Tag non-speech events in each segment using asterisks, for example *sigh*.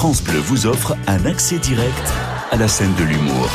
France Bleu vous offre un accès direct à la scène de l'humour.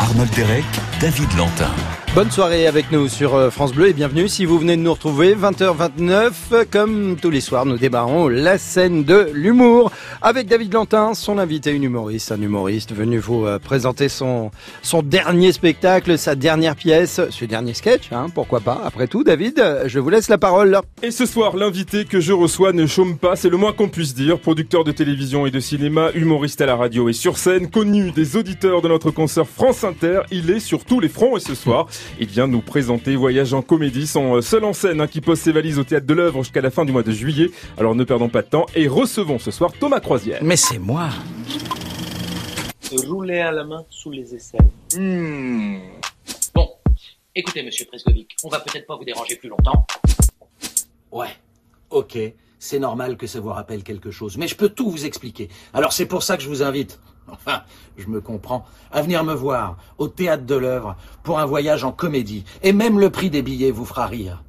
Arnold Derek, David Lantin. Bonne soirée avec nous sur euh, France Bleu et bienvenue si vous venez de nous retrouver 20h29 comme tous les soirs nous démarrons la scène de l'humour avec David Lantin, son invité une humoriste, un humoriste venu vous euh, présenter son son dernier spectacle, sa dernière pièce, ce dernier sketch hein, pourquoi pas. Après tout David, je vous laisse la parole. Et ce soir, l'invité que je reçois ne chôme pas, c'est le moins qu'on puisse dire, producteur de télévision et de cinéma, humoriste à la radio et sur scène, connu des auditeurs de notre concert France Inter, il est sur tous les fronts et ce soir, il vient nous présenter Voyage en comédie, son euh, seul en scène hein, qui pose ses valises au théâtre de l'œuvre jusqu'à la fin du mois de juillet. Alors ne perdons pas de temps et recevons ce soir Thomas Croisière. Mais c'est moi. Rouler à la main sous les aisselles. Hmm. Bon, écoutez, monsieur Prescovic, on va peut-être pas vous déranger plus longtemps. Ouais, ok, c'est normal que ça vous rappelle quelque chose, mais je peux tout vous expliquer. Alors c'est pour ça que je vous invite, enfin, je me comprends, à venir me voir au théâtre de l'œuvre pour un voyage en comédie. Et même le prix des billets vous fera rire.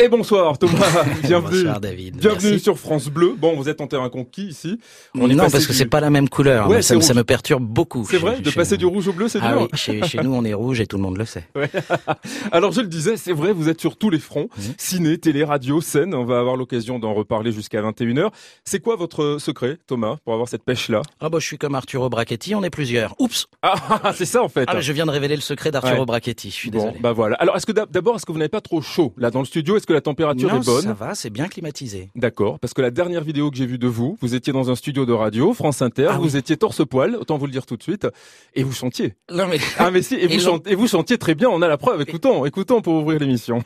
Et bonsoir Thomas, *laughs* bienvenue. Bonsoir, David. Bienvenue Merci. sur France Bleu. Bon, vous êtes en terrain conquis ici? On non parce que du- c'est pas la même couleur, Ouais, mais ça, me- ça rouge. me perturbe beaucoup. C'est vrai, de passer nous. du rouge au bleu, c'est Ah dur. oui, chez, chez nous on est rouge et tout le monde le sait. *laughs* Alors je le disais, c'est vrai, vous êtes sur tous les fronts, Mhm. ciné, télé, radio, scène. On va avoir l'occasion d'en reparler jusqu'à 21h. C'est quoi votre secret, Thomas, pour avoir cette pêche-là? Ah bah je suis comme Arturo Brachetti, on est plusieurs. Oups Ah, *laughs* c'est ça en fait. Ah je viens de révéler le secret d'Arturo Ouais. Brachetti, je suis Bon, désolé. bah voilà. Alors, est-ce que d'ab- d'abord, est-ce que vous n'avez pas trop chaud? Là dans le studio Est-ce que la température non, est bonne ça va, c'est bien climatisé. D'accord, parce que la dernière vidéo que j'ai vue de vous, vous étiez dans un studio de radio, France Inter, Ah vous oui. étiez torse-poil, autant vous le dire tout de suite, et vous chantiez. Non mais Ah mais si, et *laughs* vous, Ils chantez, et vous chantiez très bien, on a la preuve, écoutons, écoutons pour ouvrir l'émission.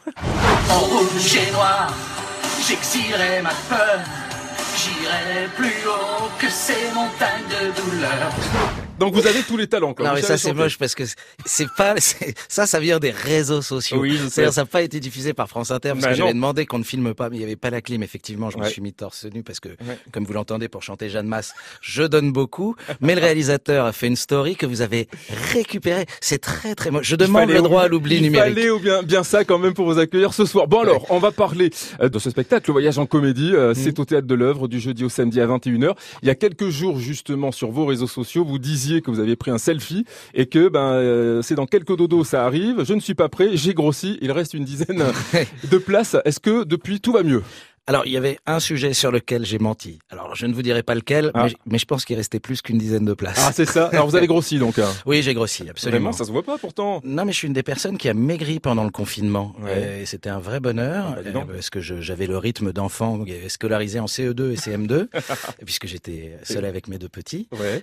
En rouge et noir, j'exilerai ma peur. J'irai plus haut que ces montagnes de douleur. Donc vous avez tous les talents, quoi. non Vous mais ça c'est moche parce que c'est pas ça ça vient des réseaux sociaux. Oui. C'est-à-dire, ça n'a pas été diffusé par France Inter parce Bah que j'avais demandé qu'on ne filme pas mais il y avait pas la clim effectivement, je me suis mis torse nu parce que Ouais. comme vous l'entendez pour chanter Jeanne Masse, je donne beaucoup mais le réalisateur a fait une story que vous avez récupérée. C'est très très moche. Je demande le droit à l'oubli il numérique. fallait ou bien, bien ça quand même pour vous accueillir ce soir. Bon alors, on va parler euh, de ce spectacle, le voyage en comédie. Mm. euh, C'est au théâtre de l'œuvre du jeudi au samedi à 21h. Il y a quelques jours justement sur vos réseaux sociaux, vous disiez que vous aviez pris un selfie et que ben euh, c'est dans quelques dodos ça arrive. Je ne suis pas prêt, j'ai grossi, il reste une dizaine *laughs* de places. Est-ce que depuis tout va mieux? Alors, il y avait un sujet sur lequel j'ai menti. Alors, je ne vous dirai pas lequel, Ah. mais, mais je pense qu'il restait plus qu'une dizaine de places. Ah c'est ça. Alors vous avez *laughs* grossi donc. hein. oui, j'ai grossi, absolument. Vraiment, ça se voit pas pourtant. Non, mais je suis une des personnes qui a maigri pendant le confinement. Ouais. Et c'était un vrai bonheur, Ah bah, euh, parce que j'avais le rythme d'enfant scolarisé en CE2 et CM2, *laughs* puisque j'étais seul avec mes deux petits. Ouais.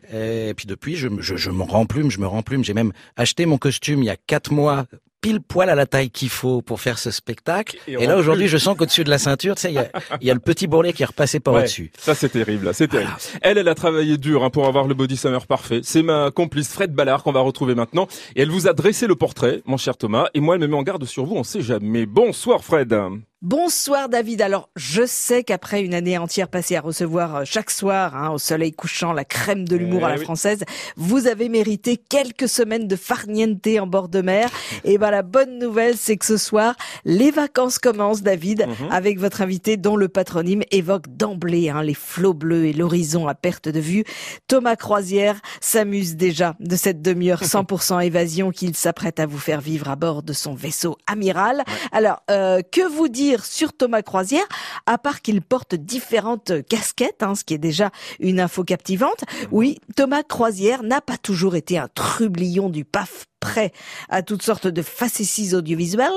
Et puis depuis, je, me- je, je me remplume, je me remplume. J'ai même acheté mon costume il y a quatre mois, pile poil à la taille qu'il faut pour faire ce spectacle. Et là, aujourd'hui, je sens qu'au-dessus de la ceinture, tu sais, il y a, il y a le petit bourrelet qui est repassé par Ouais, au-dessus. Ça c'est terrible, là, c'est terrible. Elle, elle a travaillé dur hein, pour avoir le body summer parfait. C'est ma complice Fred Ballard qu'on va retrouver maintenant. Et elle vous a dressé le portrait, mon cher Thomas. Et moi, elle me met en garde sur vous, on sait jamais. Bonsoir Fred. Bonsoir David. Alors, je sais qu'après une année entière passée à recevoir euh, chaque soir, hein, au soleil couchant, la crème de l'humour Eh à la oui. française, vous avez mérité quelques semaines de farniente en bord de mer. Et ben la bonne nouvelle, c'est que ce soir, les vacances commencent, David, Mhm. avec votre invité dont le patronyme évoque d'emblée hein, les flots bleus et l'horizon à perte de vue. Thomas Croisière s'amuse déjà de cette demi-heure *laughs* 100% évasion qu'il s'apprête à vous faire vivre à bord de son vaisseau amiral. Alors, euh, que vous dire sur Thomas Croisière, à part qu'il porte différentes casquettes, hein, ce qui est déjà une info captivante. Oui, Thomas Croisière n'a pas toujours été un trublion du paf prêt à toutes sortes de facéties audiovisuelles.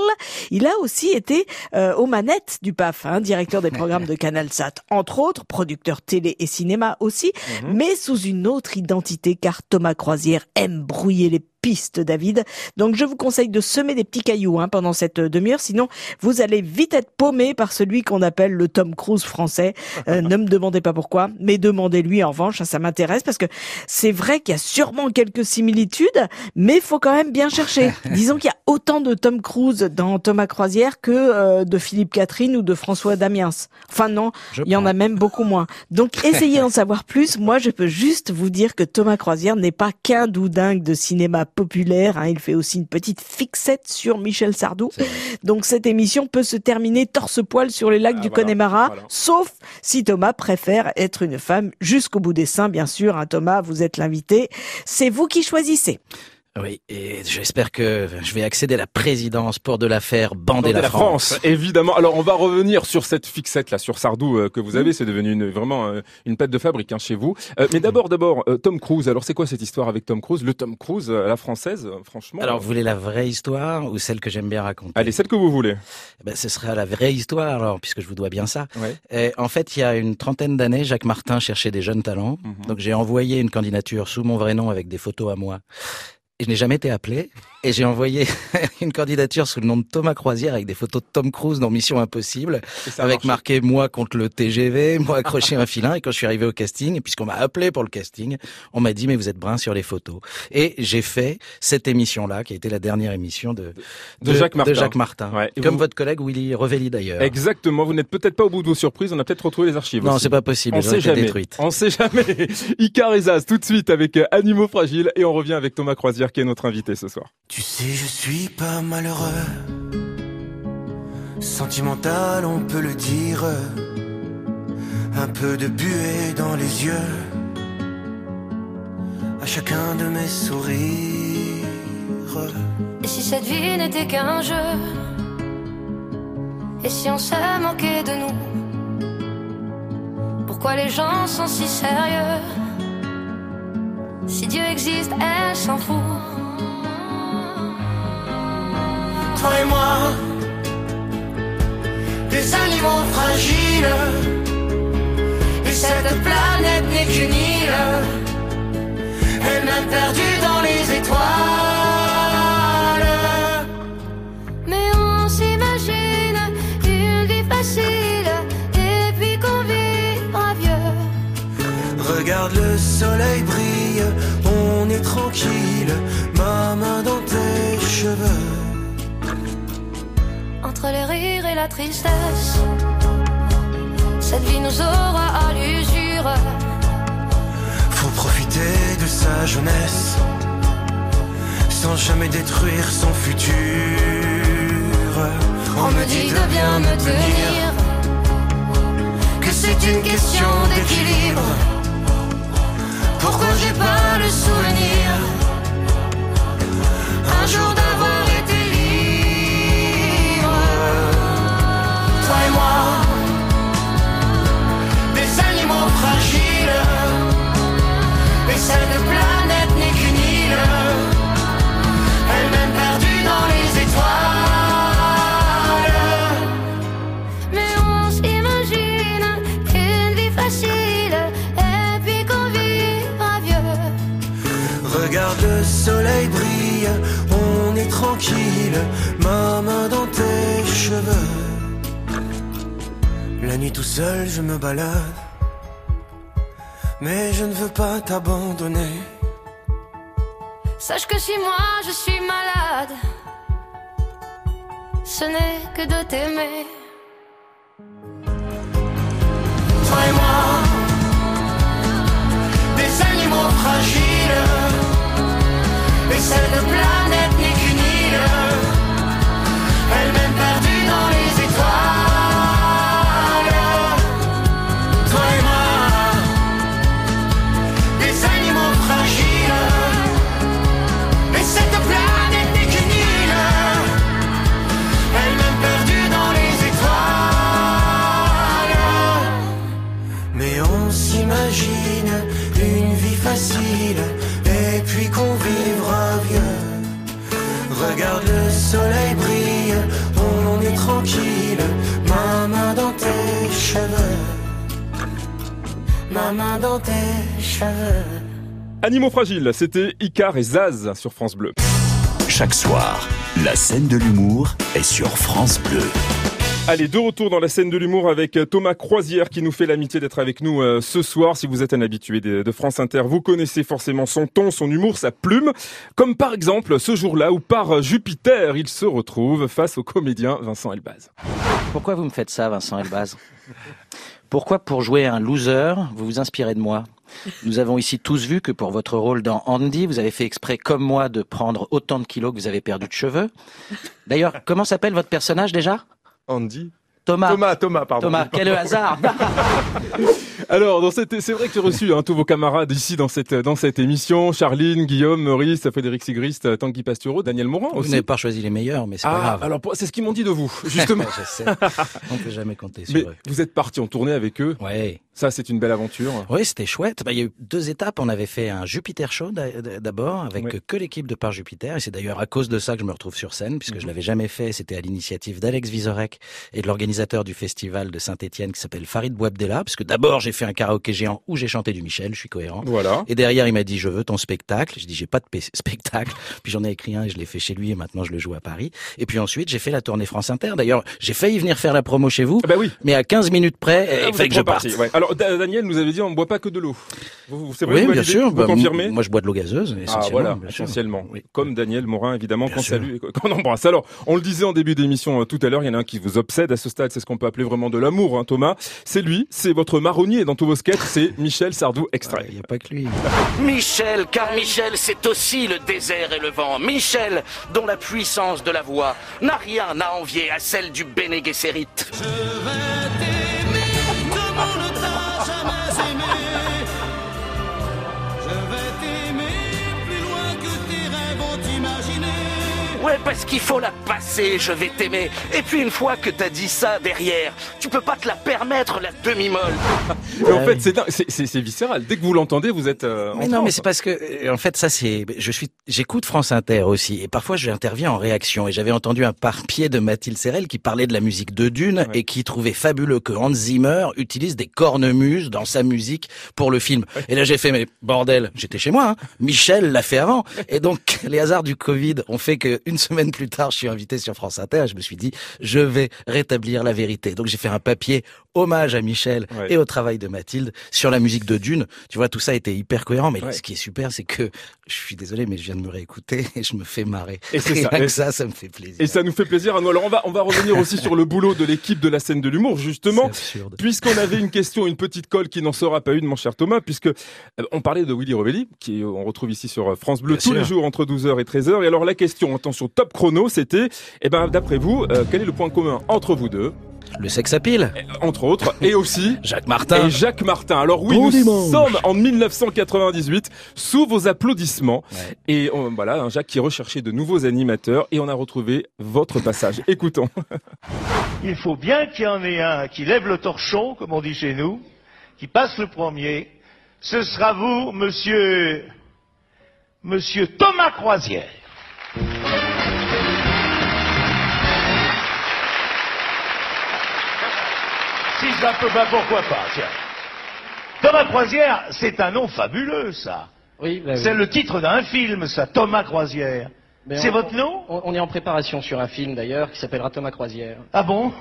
Il a aussi été euh, aux manettes du PAF, hein, directeur des programmes de CanalSat, entre autres, producteur télé et cinéma aussi, mais sous une autre identité car Thomas Croisière aime brouiller les pistes, David. Donc je vous conseille de semer des petits cailloux hein, pendant cette euh, demi-heure, sinon vous allez vite être paumé par celui qu'on appelle le Tom Cruise français. Euh, *laughs* ne me demandez pas pourquoi, mais demandez-lui en revanche, hein, ça m'intéresse parce que c'est vrai qu'il y a sûrement quelques similitudes, mais faut quand quand même bien cherché. *laughs* Disons qu'il y a autant de Tom Cruise dans Thomas Croisière que euh, de Philippe Catherine ou de François Damiens. Enfin non, Je il y en a même beaucoup moins. Donc *laughs* essayez d'en savoir plus. Moi, je peux juste vous dire que Thomas Croisière n'est pas qu'un doudingue de cinéma populaire. hein. Il fait aussi une petite fixette sur Michel Sardou. Donc cette émission peut se terminer torse-poil sur les lacs Ah, du voilà, Connemara, voilà. sauf si Thomas préfère être une femme jusqu'au bout des seins, bien sûr. hein, Thomas, vous êtes l'invité. C'est vous qui choisissez. Oui, et j'espère que je vais accéder à la présidence pour de l'affaire bander Dans la, France. évidemment. Alors on va revenir sur cette fixette là, sur Sardou euh, que Mm. vous avez. C'est devenu une, vraiment euh, une pâte de fabrique hein, chez vous. Euh, mais d'abord, d'abord, Tom Cruise. Alors c'est quoi cette histoire avec Tom Cruise? Le Tom Cruise à la française, franchement. Alors, vous voulez la vraie histoire ou celle que j'aime bien raconter? Allez, celle que vous voulez. Eh ben, Ce sera la vraie histoire, alors, puisque je vous dois bien ça. Ouais. Et en fait, il y a une trentaine d'années, Jacques Martin cherchait des jeunes talents. Mhm. Donc, j'ai envoyé une candidature sous mon vrai nom avec des photos à moi. Je n'ai jamais été appelé. Et j'ai envoyé *laughs* une candidature sous le nom de Thomas Croisière avec des photos de Tom Cruise dans Mission Impossible. Avec marqué moi contre le TGV, moi accroché à un filin. Et quand je suis arrivé au casting, puisqu'on m'a appelé pour le casting, on m'a dit mais vous êtes brun sur les photos. Et j'ai fait cette émission-là, qui a été la dernière émission de, De Jacques Martin. Jacques Martin. Ouais. Comme vous- votre collègue Willy Revelli d'ailleurs. Exactement. Vous n'êtes peut-être pas au bout de vos surprises. On a peut-être retrouvé les archives. Non, c'est pas possible. On sait jamais. On sait jamais. *laughs* Icar et Zaz, tout de suite avec euh, Animaux Fragiles et on revient avec Thomas Croisière qui est notre invité ce soir. Tu sais, je suis pas malheureux. Sentimental, on peut le dire. Un peu de buée dans les yeux. À chacun de mes sourires. Et si cette vie n'était qu'un jeu? Et si on se moquait de nous? Pourquoi les gens sont si sérieux? Si Dieu existe, elle s'en fout. Toi et moi, des animaux fragiles. Et cette planète n'est qu'une île. Elle-même perdue dans les étoiles. Mais on s'imagine une vie facile Et puis qu'on vivra vieux Regarde le soleil brille, on est tranquille. Ma main dans tes Entre les rires et la tristesse Cette vie nous aura à l'usure Faut profiter de sa jeunesse sans jamais détruire son futur. On me dit de bien me tenir, que c'est une question d'équilibre. Pourquoi j'ai pas le souvenir? Un jour cette planète n'est qu'une île, elle-même perdue dans les étoiles. Mais on s'imagine une vie facile Et puis qu'on vivra vieux Regarde le soleil brille, on est tranquille, ma main dans tes cheveux. La nuit tout seul, je me balade, mais je ne veux pas t'abandonner. Sache que si moi je suis malade Ce n'est que de t'aimer Toi et moi, des animaux fragiles, et cette planète Animaux Fragiles, c'était Icar et Zaz sur France Bleu. Chaque soir, la scène de l'humour est sur France Bleu. Allez, de retour dans la scène de l'humour avec euh, Thomas Croisière qui nous fait l'amitié d'être avec nous euh, ce soir. Si vous êtes un habitué de, de France Inter, vous connaissez forcément son ton, son humour, sa plume. Comme par exemple ce jour-là où par euh, Jupiter, il se retrouve face au comédien Vincent Elbaz. Pourquoi vous me faites ça, Vincent Elbaz? Pourquoi pour jouer un loser, vous vous inspirez de moi? Nous avons ici tous vu que pour votre rôle dans Andy, vous avez fait exprès comme moi de prendre autant de kilos que vous avez perdu de cheveux. D'ailleurs, comment s'appelle votre personnage déjà? Andy Thomas. Thomas, Thomas, pardon. Thomas, quel hasard *laughs* Alors, dans cette, c'est vrai que j'ai reçu hein, tous vos camarades ici dans cette dans cette émission. Charline, Guillaume, Maurice, Frédéric Sigrist, Tanguy Pastureau, Daniel Morin Vous aussi. n'avez pas choisi les meilleurs, mais c'est pas Ah, grave. alors c'est ce qu'ils m'ont dit de vous, *laughs* justement. Je sais. On peut jamais compter sur Mais eux. vous êtes parti en tournée avec eux. Ouais. Ça, c'est une belle aventure. Oui, c'était chouette. Bah, il y a eu deux étapes. On avait fait un Jupiter Show d'a- d'abord avec que l'équipe de Par Jupiter. Et c'est d'ailleurs à cause de ça que je me retrouve sur scène, puisque je l'avais jamais fait. C'était à l'initiative d'Alex Vizorek et de l'organisateur du festival de Saint-Etienne qui s'appelle Farid Bouabdella. Puisque d'abord, j'ai fait un karaoké géant où j'ai chanté du Michel. Je suis cohérent. Voilà. Et derrière, il m'a dit, je veux ton spectacle. J'ai dit, j'ai pas de spectacle. *laughs* Puis j'en ai écrit un et je l'ai fait chez lui et maintenant je le joue à Paris. Et puis ensuite, j'ai fait la tournée France Inter. D'ailleurs, j'ai failli venir faire la promo chez vous. Ah bah oui. Mais à 15 minutes près, Ah, il fallait que je parte. ouais. Alors, Da- Daniel nous avait dit, on ne boit pas que de l'eau. Vous, c'est vrai, Oui, vous bien sûr. Vous Bah, confirmez Moi, je bois de l'eau gazeuse, Ah essentiellement. voilà, essentiellement. Oui. Comme Daniel Morin, évidemment, qu'on salue et qu'on embrasse. Alors, on le disait en début d'émission euh, tout à l'heure, il y en a un qui vous obsède à ce stade, c'est ce qu'on peut appeler vraiment de l'amour, hein, Thomas. C'est lui, c'est votre marronnier dans tous vos sketchs, c'est *laughs* Michel Sardou extrait. Il n'y a pas que lui. *laughs* Michel, car Michel, c'est aussi le désert et le vent. Michel, dont la puissance de la voix n'a rien à envier à celle du Bene Gesserit. Ouais, parce qu'il faut la passer, je vais t'aimer. Et puis une fois que t'as dit ça derrière, tu peux pas te la permettre, la demi-molle. *laughs* Et en fait, c'est c'est- c'est c'est viscéral. Dès que vous l'entendez, vous êtes euh, en Mais non, mais c'est parce que, euh, en fait, ça c'est, je suis, j'écoute France Inter aussi, et parfois j'interviens en réaction. Et j'avais entendu un par-pied de Mathilde Serrel qui parlait de la musique de Dune et qui trouvait fabuleux que Hans Zimmer utilise des cornemuses dans sa musique pour le film. Et là j'ai fait, mais bordel, j'étais chez moi. Hein. Michel l'a fait avant. *laughs* Et donc les hasards du Covid ont fait que une semaine plus tard, je suis invité sur France Inter. Et je me suis dit, je vais rétablir la vérité. Donc j'ai fait un papier hommage à Michel Ouais. et au travail de Mathilde sur la musique de Dune. Tu vois, tout ça était hyper cohérent. Mais Ouais. ce qui est super, c'est que je suis désolé, mais je viens de me réécouter *laughs* et je me fais marrer. Et c'est ça. Et- ça, ça me fait plaisir. Et ça nous fait plaisir. Alors on va, on va revenir aussi sur le boulot de l'équipe de la scène de l'humour, justement. Puisqu'on avait une question, une petite colle qui n'en sera pas une, mon cher Thomas, puisque euh, on parlait de Willy Rovelli, qui euh, on retrouve ici sur euh, France Bleu Bien tous sûr. les jours entre 12h et 13h. Et alors la question, attention, top chrono, c'était, eh ben, d'après vous, euh, quel est le point commun entre vous deux, Le sex appeal. euh, entre autres, *laughs* et aussi Jacques Martin. et Jacques Martin. Alors oui, Bon nous dimanche. sommes en 1998, sous vos applaudissements. Ouais. Et on- voilà, un Jacques qui recherchait de nouveaux animateurs, et on a retrouvé votre passage. *laughs* Écoutons. Il faut bien qu'il y en ait un qui lève le torchon, comme on dit chez nous, qui passe le premier. Ce sera vous, monsieur, monsieur Thomas Croisière. Si ça peut pas, pourquoi pas, tiens. Thomas Croisière, c'est un nom fabuleux, ça. Oui, bah oui. C'est le titre d'un film, ça, Thomas Croisière. Mais C'est votre nom on, on est en préparation sur un film d'ailleurs qui s'appellera Thomas Croisière. Ah bon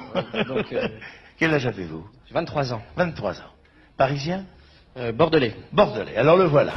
Donc, euh, *laughs* Quel âge avez-vous j'ai 23 ans. 23 ans. Parisien Euh, Bordelais. Bordelais. Alors le voilà.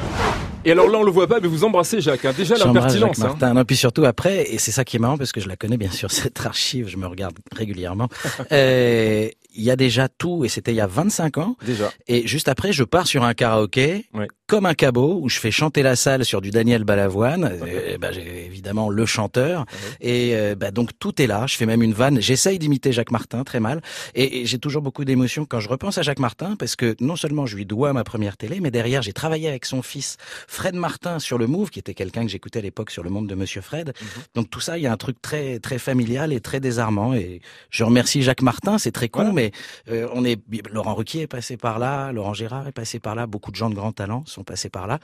Et alors là, on le voit pas, mais vous embrassez Jacques. hein. Déjà l'impertinence. Jacques Hein. Martin. Non, puis surtout après, et c'est ça qui est marrant parce que je la connais bien sûr, *laughs* cette archive, je me regarde régulièrement. *laughs* Euh, Il y a déjà tout, et c'était il y a 25 ans. Déjà. Et juste après, je pars sur un karaoké, Ouais. comme un cabot, où je fais chanter la salle sur du Daniel Balavoine. Euh, bah, j'ai évidemment le chanteur. Et euh, bah, donc tout est là. Je fais même une vanne. J'essaye d'imiter Jacques Martin, très mal. Et, et j'ai toujours beaucoup d'émotions quand je repense à Jacques Martin, parce que non seulement je lui dois ma première télé, mais derrière, j'ai travaillé avec son fils, Fred Martin, sur le Move, qui était quelqu'un que j'écoutais à l'époque sur le monde de Monsieur Fred. Donc tout ça, il y a un truc très très familial et très désarmant. Et je remercie Jacques Martin. C'est très con, mais euh, on est Laurent Ruquier est passé par là, Laurent Gérard est passé par là, beaucoup de gens de grand talent sont passés par là.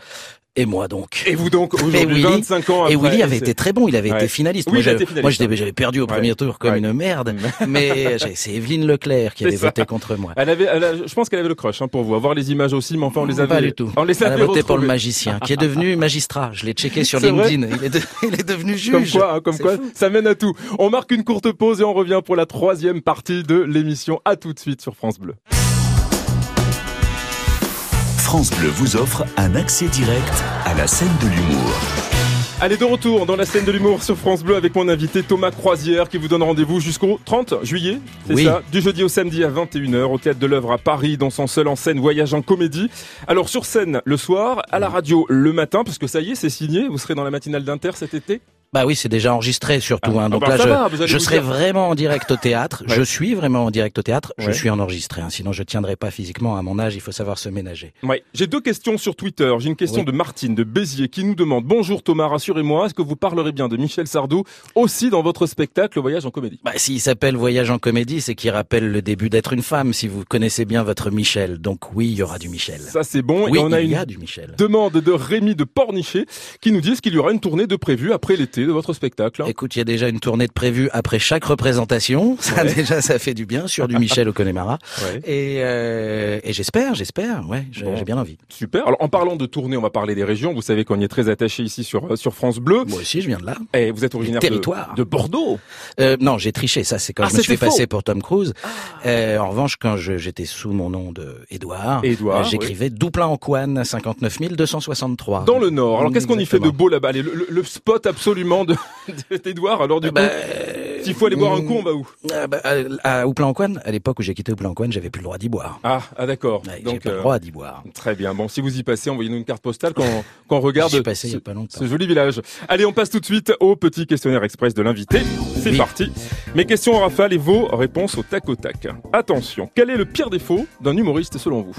Et moi donc. Et vous donc, *laughs* aujourd'hui, Willy, 25 ans après. et Willy avait été très bon, il avait Ouais. été finaliste. Oui, moi, j'avais- hein. perdu au Ouais. premier tour comme Ouais. une merde, *laughs* mais c'est Evelyne Leclerc qui avait ça. voté contre moi. Elle avait, elle a- je pense qu'elle avait le crush hein, pour vous. Avoir les images aussi, mais enfin on les avait. Pas du tout. On les Elle a voté pour le magicien, qui est devenu *laughs* magistrat. Je l'ai checké sur LinkedIn. Il est, de- il est devenu juge. Comme quoi, hein, comme quoi, fou. ça mène à tout. On marque une courte pause et on revient pour la troisième partie de l'émission. À tout de suite sur France Bleu. France Bleu vous offre un accès direct à la scène de l'humour. Allez, de retour dans la scène de l'humour sur France Bleu avec mon invité Thomas Croisière qui vous donne rendez-vous jusqu'au 30 juillet. C'est Oui. ça Du jeudi au samedi à 21h au Théâtre de l'œuvre à Paris dans son seul en scène Voyage en comédie. Alors sur scène le soir, à la radio le matin, parce que ça y est, c'est signé. Vous serez dans la matinale d'Inter cet été? Bah oui, c'est déjà enregistré surtout. Ah, hein. ah Donc bah là, je, serai dire. vraiment en direct au théâtre. *laughs* Ouais. Je suis vraiment en direct au théâtre. Je suis en enregistré. hein. Sinon, je tiendrai pas physiquement à mon âge. Il faut savoir se ménager. Ouais. J'ai deux questions sur Twitter. J'ai une question Oui. de Martine de Béziers qui nous demande Bonjour Thomas, rassurez-moi, est-ce que vous parlerez bien de Michel Sardou aussi dans votre spectacle Voyage en comédie? Bah, s'il s'appelle Voyage en comédie, c'est qu'il rappelle le début d'être une femme. Si vous connaissez bien votre Michel, donc oui, il y aura du Michel. Ça c'est bon. oui, et on a il une y a du Michel. demande de Rémi de Pornichet qui nous dit qu'il y aura une tournée de prévue après l'été? De votre spectacle. hein. Écoute, il y a déjà une tournée de prévue après chaque représentation. *laughs* Ça Ouais. déjà, ça fait du bien sur du Michel au Connemara. Ouais. Et, euh, et j'espère, j'espère. Ouais, j'ai Bon. bien envie. Super. Alors en parlant de tournée, on va parler des régions. Vous savez qu'on y est très attaché ici sur euh, sur France Bleu. Moi aussi, je viens de là. Et vous êtes originaire de, territoire. de Bordeaux. Euh, non, j'ai triché. Ça, c'est quand Ah, je me suis fait passer pour Tom Cruise. Euh, en revanche, quand j'étais sous mon nom de Édouard, Édouard, j'écrivais Douplein en Couane, 59 263. Dans le Nord. Alors qu'est-ce qu'on y fait de beau là-bas? Allez, le, le- le spot absolument de d'Edouard. Alors du Ah coup, bah, s'il faut aller boire un coup, on va où? Ah bah, à, à à l'époque où j'ai quitté Houplan-en-Couane, j'avais plus le droit d'y boire. Ah, ah d'accord. Ouais, j'ai Donc pas le euh, droit d'y boire. très bien. Bon, si vous y passez, envoyez-nous une carte postale quand quand on regarde passé il y ce, a pas longtemps. ce joli village. Allez, on passe tout de suite au petit questionnaire express de l'invité. C'est Oui. parti. Mes questions en rafale et vos réponses au tac au tac. Attention, quel est le pire défaut d'un humoriste selon vous?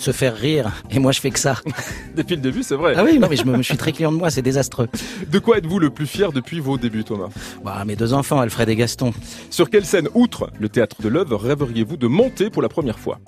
Se faire rire. Et moi, je fais que ça. *laughs* Depuis le début, c'est vrai. Ah oui, non, mais je, me, je suis très client de moi, c'est désastreux. De quoi êtes-vous le plus fier depuis vos débuts, Thomas? Bah, mes deux enfants, Alfred et Gaston. Sur quelle scène, outre le théâtre de l'œuvre, rêveriez-vous de monter pour la première fois?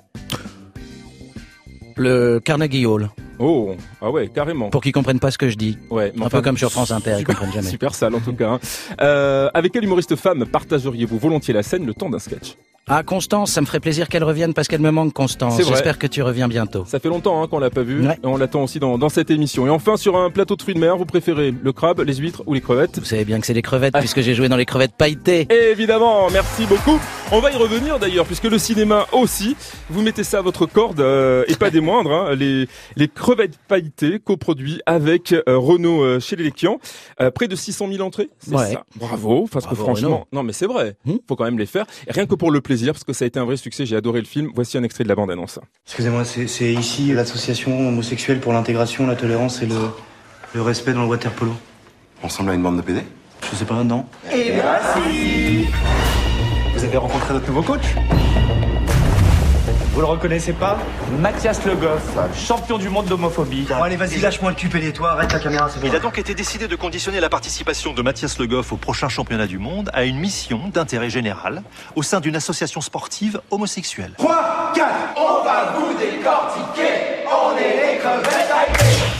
Le Carnegie Hall. Oh, ah ouais, carrément. Pour qu'ils comprennent pas ce que je dis. Ouais, mais Un enfin, peu comme sur France Inter, ils super- comprennent jamais. *laughs* Super sale en tout cas. hein. Euh, avec quel humoriste femme partageriez-vous volontiers la scène le temps d'un sketch? Ah, Constance, ça me ferait plaisir qu'elle revienne parce qu'elle me manque, Constance. J'espère que tu reviens bientôt. Ça fait longtemps hein, qu'on l'a pas vu. Ouais. Et on l'attend aussi dans, dans cette émission. Et enfin, sur un plateau de fruits de mer, vous préférez le crabe, les huîtres ou les crevettes? Vous savez bien que c'est les crevettes Ah. puisque j'ai joué dans les crevettes pailletées. *laughs* Évidemment, merci beaucoup. On va y revenir d'ailleurs, puisque le cinéma aussi, vous mettez ça à votre corde, euh, et pas des moindres, hein, les, les crevettes pailletées, coproduits avec euh, Renault euh, chez les Léquian. Euh, près de 600 000 entrées, c'est Ouais. ça. Bravo, parce que franchement, non mais c'est vrai, Hmm. faut quand même les faire. Et rien que pour le plaisir, parce que ça a été un vrai succès, j'ai adoré le film. Voici un extrait de la bande-annonce. Excusez-moi, c'est c'est ici l'association homosexuelle pour l'intégration, la tolérance et le, le respect dans le water polo. On ressemble à une bande de PD Je sais pas, non Eh bien si Vous avez rencontré notre nouveau coach? Vous le reconnaissez pas Mathias Le Goff, champion du monde d'homophobie. Bon, allez, vas-y, lâche-moi le cul, et toi, arrête la caméra, c'est bon. Il a donc été décidé de conditionner la participation de Mathias Le Goff au prochain championnat du monde à une mission d'intérêt général au sein d'une association sportive homosexuelle. 3, 4, on va vous décortiquer. On est les crevettes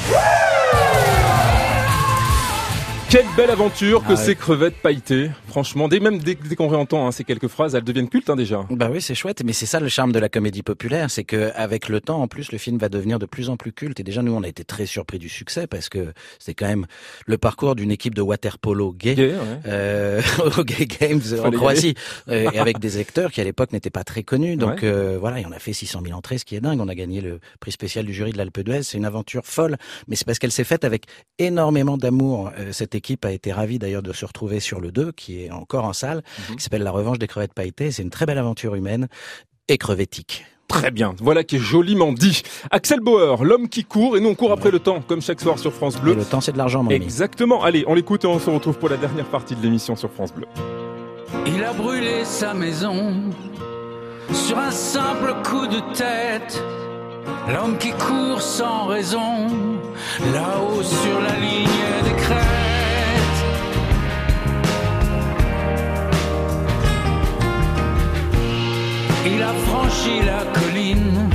Quelle belle aventure que Ah ouais. ces crevettes pailletées. Franchement, dès, même dès, dès qu'on réentend hein, ces quelques phrases, elles deviennent cultes hein, déjà. Bah oui, c'est chouette, mais c'est ça le charme de la comédie populaire, c'est que avec le temps, en plus, le film va devenir de plus en plus culte. Et déjà, nous, on a été très surpris du succès parce que c'est quand même le parcours d'une équipe de water polo gay, Gay, ouais. euh, *laughs* au Gay Games en Croatie, euh, et avec des acteurs qui à l'époque n'étaient pas très connus. Donc Ouais. euh, voilà, et on a fait 600 000 entrées, ce qui est dingue. On a gagné le prix spécial du jury de l'Alpe d'Huez. C'est une aventure folle, mais c'est parce qu'elle s'est faite avec énormément d'amour. Euh, cette équipe a été ravie d'ailleurs de se retrouver sur le 2, qui est encore en salle, Mhm. qui s'appelle La Revanche des crevettes pailletées. C'est une très belle aventure humaine et crevettique. Très bien, voilà qui est joliment dit. Axel Bauer, l'homme qui court, et nous on court après le temps, comme chaque soir sur France Et Bleu. le temps, c'est de l'argent, mon ami. Exactement, allez, on l'écoute et on se retrouve pour la dernière partie de l'émission sur France Bleu. Il a brûlé sa maison sur un simple coup de tête. L'homme qui court sans raison, là-haut sur la ligne des crêtes. Il a franchi la colline,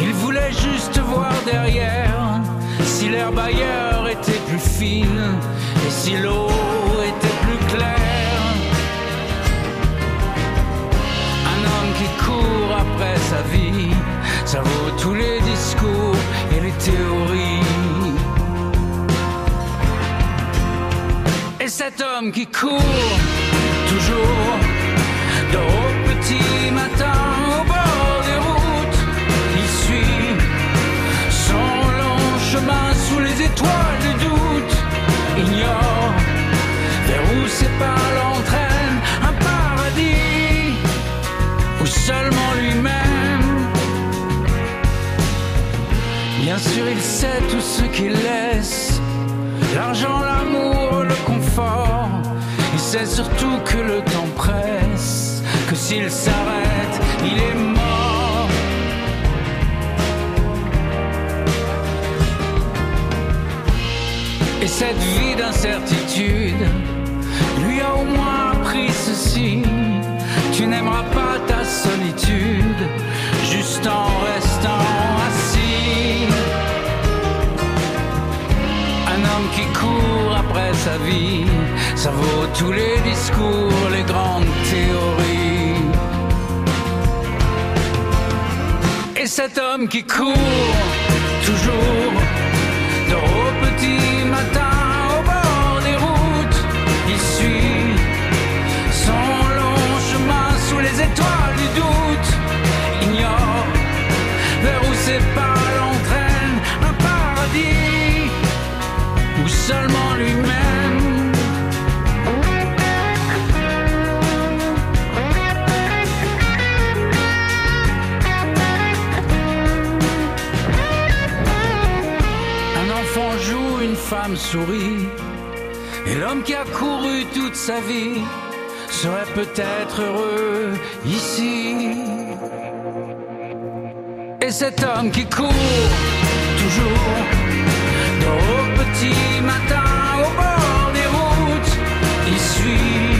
il voulait juste voir derrière fine et si l'eau était plus claire. Un homme qui court après sa vie, ça vaut tous les discours et les théories. Et cet homme qui court toujours de au surtout que le temps presse, s'il s'arrête, il est mort. Et cette vie d'incertitude lui a au moins appris ceci. Tu n'aimeras pas ta solitude juste en restant assis. Un homme qui court après sa vie, ça vaut tous les discours, les grandes théories. Cet homme qui court toujours de et l'homme qui a couru toute sa vie serait peut-être heureux ici. Et cet homme qui court toujours au petit matin au bord des routes, il suit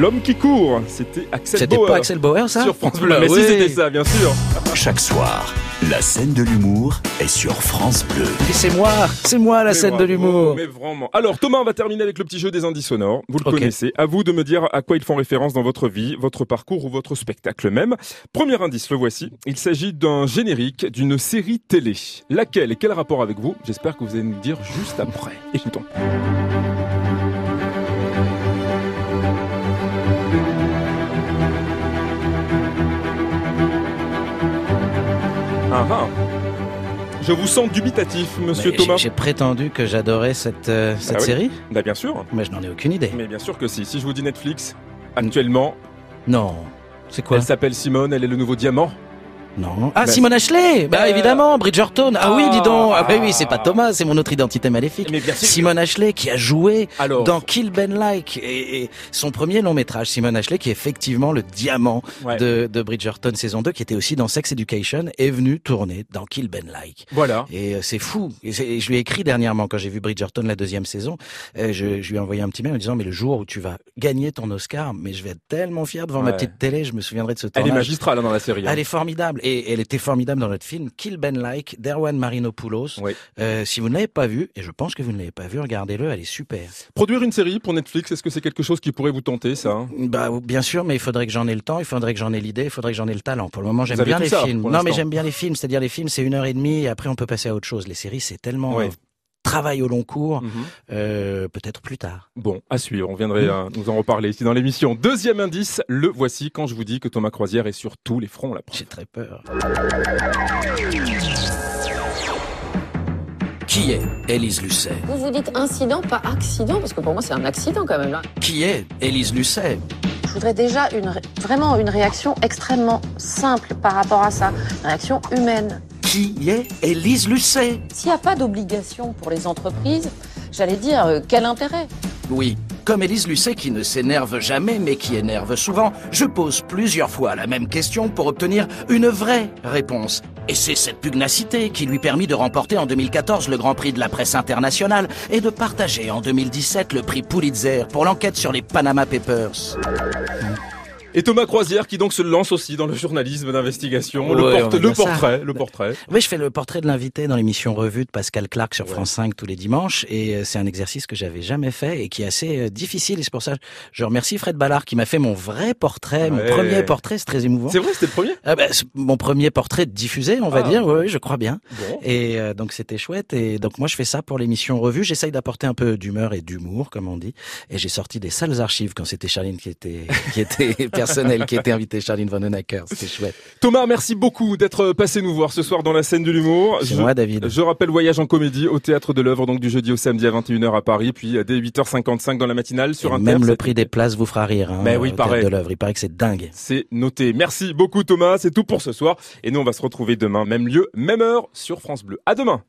L'homme qui court, c'était Axel C'était Bauer. pas Axel Bauer, ça Sur France Bleu. Mais Oui. si, c'était ça, bien sûr. Chaque soir, la scène de l'humour est sur France Bleu. Et c'est moi, c'est moi la Mais scène de l'humour. Mais vraiment. Alors Thomas, on va terminer avec le petit jeu des indices sonores. Vous le connaissez. À vous de me dire à quoi ils font référence dans votre vie, votre parcours ou votre spectacle même. Premier indice, le voici. Il s'agit d'un générique d'une série télé. Laquelle et quel rapport avec vous? J'espère que vous allez nous dire juste après. Écoutons. Ah ah. Je vous sens dubitatif, monsieur Mais Thomas. j'ai- prétendu que j'adorais cette, euh, cette Ah oui série, Bah bien sûr. mais je n'en ai aucune idée. Mais bien sûr que si. Si je vous dis Netflix, actuellement, Non. C'est quoi? elle s'appelle Simone, elle est le nouveau diamant. Non. Ah, Bah, Simone Ashley Bah Euh, évidemment, Bridgerton. Ah, oui, dis donc. Ah, bah oui, c'est pas ah. Thomas, c'est mon autre identité maléfique. Mais bien sûr. Simone Ashley qui a joué Alors. dans Kill Ben Like et, et son premier long métrage, Simone Ashley qui est effectivement le diamant Ouais. de, de Bridgerton saison 2 qui était aussi dans Sex Education est venu tourner dans Kill Ben Like. Voilà. Et euh, c'est fou. Et, et je lui ai écrit dernièrement quand j'ai vu Bridgerton la deuxième saison. euh, je, je lui ai envoyé un petit mail en disant mais le jour où tu vas gagner ton Oscar, mais je vais être tellement fier devant ma petite télé, je me souviendrai de ce Elle tournage. est magistrale hein, dans la série. hein. Elle est formidable et elle était formidable dans notre film Kill Ben Like d'Erwan Marinopoulos. Oui. Euh, si vous ne l'avez pas vu, et je pense que vous ne l'avez pas vu, regardez-le, elle est super. Produire une série pour Netflix, est-ce que c'est quelque chose qui pourrait vous tenter, ça? Bah bien sûr, mais il faudrait que j'en ai le temps, il faudrait que j'en ai l'idée, il faudrait que j'en ai le talent. Pour le moment, j'aime bien les ça, films. Non, mais j'aime bien les films, c'est-à-dire les films, c'est une heure et demie et après on peut passer à autre chose. Les séries, c'est tellement. Travail au long cours. Mhm. Euh, Peut-être plus tard. Bon, à suivre. On viendrait euh, nous en reparler ici dans l'émission. Deuxième indice, le voici quand je vous dis que Thomas Croisière est sur tous les fronts. La J'ai très peur. Qui est Élise Lucet? Vous vous dites incident, pas accident, parce que pour moi c'est un accident quand même. Là. Qui est Élise Lucet? Je voudrais déjà une, vraiment une réaction extrêmement simple par rapport à ça, une réaction humaine. Qui est Élise Lucet. S'il n'y a pas d'obligation pour les entreprises, j'allais dire, euh, quel intérêt? Oui, comme Élise Lucet qui ne s'énerve jamais mais qui énerve souvent, je pose plusieurs fois la même question pour obtenir une vraie réponse. Et c'est cette pugnacité qui lui permit de remporter en 2014 le Grand Prix de la presse internationale et de partager en 2017 le prix Pulitzer pour l'enquête sur les Panama Papers. Et Thomas Croisière qui donc se lance aussi dans le journalisme d'investigation, le, porte- ça. portrait, le portrait. Oui, je fais le portrait de l'invité dans l'émission Revue de Pascal Clark sur France 5 tous les dimanches et euh, c'est un exercice que j'avais jamais fait et qui est assez euh, difficile et c'est pour ça que je remercie Fred Ballard qui m'a fait mon vrai portrait, mon premier portrait, c'est très émouvant. C'est vrai, c'était le premier? Ah bah, mon premier portrait diffusé, on va Ah. dire, oui, je crois bien. Bon. Et euh, donc c'était chouette. Et donc moi je fais ça pour l'émission Revue. J'essaye d'apporter un peu d'humeur et d'humour, comme on dit. Et j'ai sorti des sales archives quand c'était Charline qui était qui était *laughs* personnelle, qui était invitée, Charline Von Honacker. C'était chouette. Thomas, merci beaucoup d'être passé nous voir ce soir dans la scène de l'humour. C'est moi, David. Je rappelle Voyage en comédie au théâtre de l'œuvre donc du jeudi au samedi à 21h à Paris, puis dès 8h55 dans la matinale sur Inter. même le prix des places vous fera rire. Hein, Mais oui, au Théâtre pareil. de l'œuvre. Il paraît que c'est dingue. C'est noté. Merci beaucoup Thomas, c'est tout pour ce soir. Et nous on va se retrouver demain, même lieu, même heure sur France Bleu. À demain